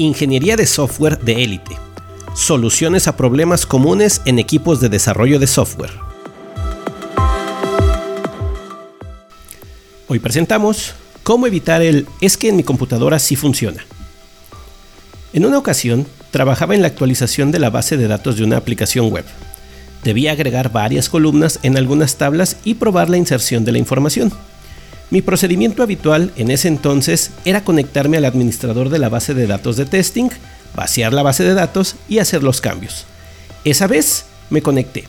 Ingeniería de software de élite. Soluciones a problemas comunes en equipos de desarrollo de software. Hoy presentamos cómo evitar el es que en mi computadora sí funciona. En una ocasión, trabajaba en la actualización de la base de datos de una aplicación web. Debía agregar varias columnas en algunas tablas y probar la inserción de la información. Mi procedimiento habitual en ese entonces era conectarme al administrador de la base de datos de testing, vaciar la base de datos y hacer los cambios. Esa vez me conecté,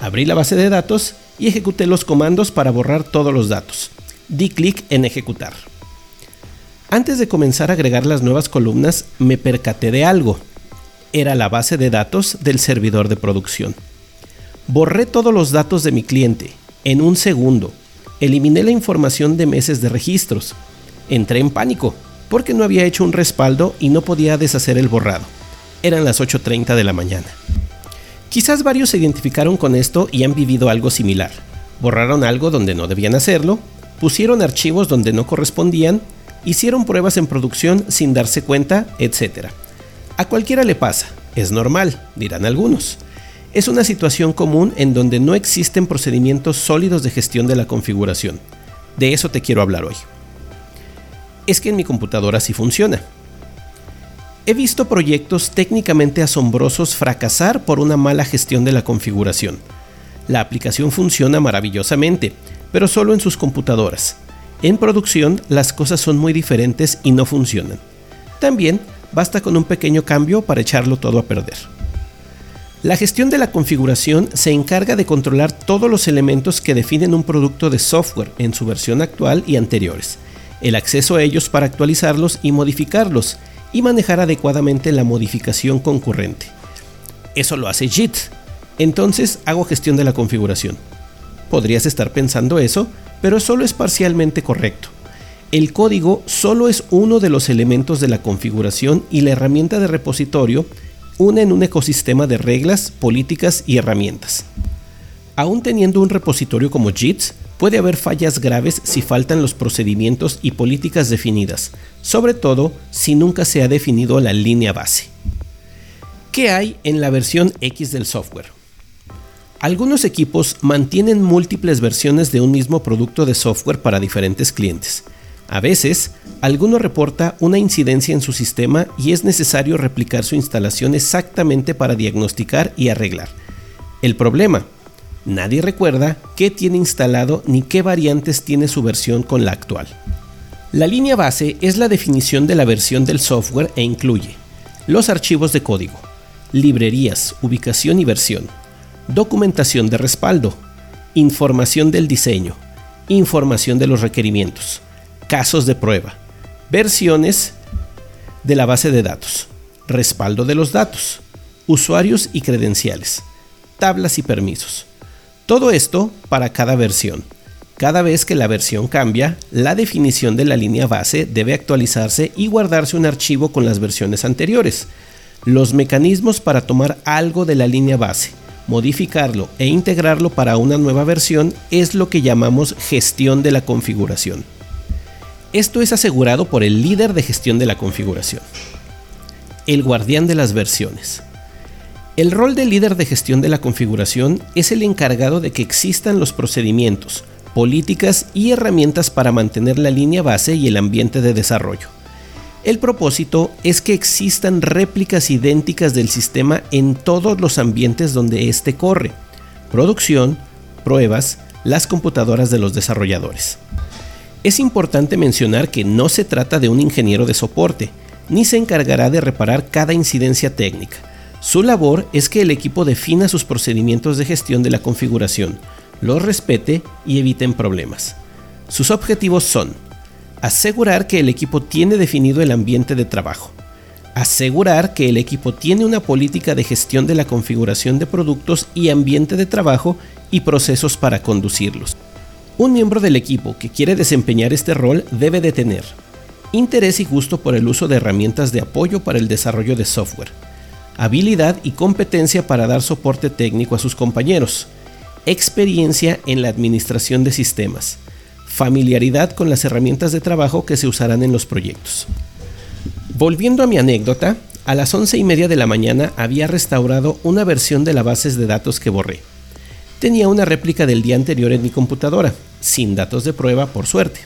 abrí la base de datos y ejecuté los comandos para borrar todos los datos. Di clic en ejecutar. Antes de comenzar a agregar las nuevas columnas, me percaté de algo. Era la base de datos del servidor de producción. Borré todos los datos de mi cliente en un segundo eliminé la información de meses de registros. Entré en pánico, porque no había hecho un respaldo y no podía deshacer el borrado. Eran las 8.30 de la mañana. Quizás varios se identificaron con esto y han vivido algo similar. Borraron algo donde no debían hacerlo, pusieron archivos donde no correspondían, hicieron pruebas en producción sin darse cuenta, etc. A cualquiera le pasa, es normal, dirán algunos es una situación común en donde no existen procedimientos sólidos de gestión de la configuración. De eso te quiero hablar hoy. Es que en mi computadora sí funciona. He visto proyectos técnicamente asombrosos fracasar por una mala gestión de la configuración. La aplicación funciona maravillosamente, pero solo en sus computadoras. En producción las cosas son muy diferentes y no funcionan. También basta con un pequeño cambio para echarlo todo a perder. La gestión de la configuración se encarga de controlar todos los elementos que definen un producto de software en su versión actual y anteriores, el acceso a ellos para actualizarlos y modificarlos, y manejar adecuadamente la modificación concurrente. Eso lo hace JIT. Entonces hago gestión de la configuración. Podrías estar pensando eso, pero solo es parcialmente correcto. El código solo es uno de los elementos de la configuración y la herramienta de repositorio en un ecosistema de reglas, políticas y herramientas. Aún teniendo un repositorio como JIT, puede haber fallas graves si faltan los procedimientos y políticas definidas, sobre todo si nunca se ha definido la línea base. ¿Qué hay en la versión X del software? Algunos equipos mantienen múltiples versiones de un mismo producto de software para diferentes clientes. A veces, alguno reporta una incidencia en su sistema y es necesario replicar su instalación exactamente para diagnosticar y arreglar. El problema, nadie recuerda qué tiene instalado ni qué variantes tiene su versión con la actual. La línea base es la definición de la versión del software e incluye los archivos de código, librerías, ubicación y versión, documentación de respaldo, información del diseño, información de los requerimientos, casos de prueba, versiones de la base de datos, respaldo de los datos, usuarios y credenciales, tablas y permisos. Todo esto para cada versión. Cada vez que la versión cambia, la definición de la línea base debe actualizarse y guardarse un archivo con las versiones anteriores. Los mecanismos para tomar algo de la línea base, modificarlo e integrarlo para una nueva versión es lo que llamamos gestión de la configuración. Esto es asegurado por el líder de gestión de la configuración, el guardián de las versiones. El rol del líder de gestión de la configuración es el encargado de que existan los procedimientos, políticas y herramientas para mantener la línea base y el ambiente de desarrollo. El propósito es que existan réplicas idénticas del sistema en todos los ambientes donde éste corre, producción, pruebas, las computadoras de los desarrolladores. Es importante mencionar que no se trata de un ingeniero de soporte, ni se encargará de reparar cada incidencia técnica. Su labor es que el equipo defina sus procedimientos de gestión de la configuración, los respete y eviten problemas. Sus objetivos son asegurar que el equipo tiene definido el ambiente de trabajo, asegurar que el equipo tiene una política de gestión de la configuración de productos y ambiente de trabajo y procesos para conducirlos. Un miembro del equipo que quiere desempeñar este rol debe de tener interés y gusto por el uso de herramientas de apoyo para el desarrollo de software, habilidad y competencia para dar soporte técnico a sus compañeros, experiencia en la administración de sistemas, familiaridad con las herramientas de trabajo que se usarán en los proyectos. Volviendo a mi anécdota, a las once y media de la mañana había restaurado una versión de la base de datos que borré. Tenía una réplica del día anterior en mi computadora, sin datos de prueba por suerte,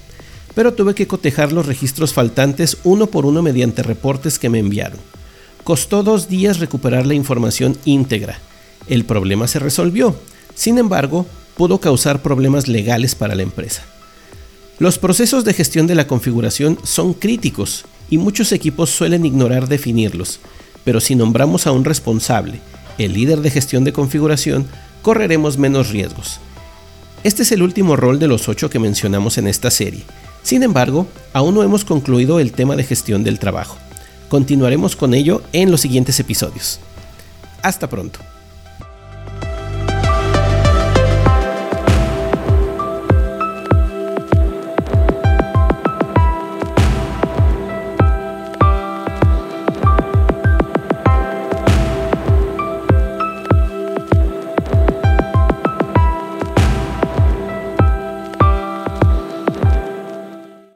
pero tuve que cotejar los registros faltantes uno por uno mediante reportes que me enviaron. Costó dos días recuperar la información íntegra. El problema se resolvió, sin embargo, pudo causar problemas legales para la empresa. Los procesos de gestión de la configuración son críticos y muchos equipos suelen ignorar definirlos, pero si nombramos a un responsable, el líder de gestión de configuración, correremos menos riesgos. Este es el último rol de los ocho que mencionamos en esta serie. Sin embargo, aún no hemos concluido el tema de gestión del trabajo. Continuaremos con ello en los siguientes episodios. Hasta pronto.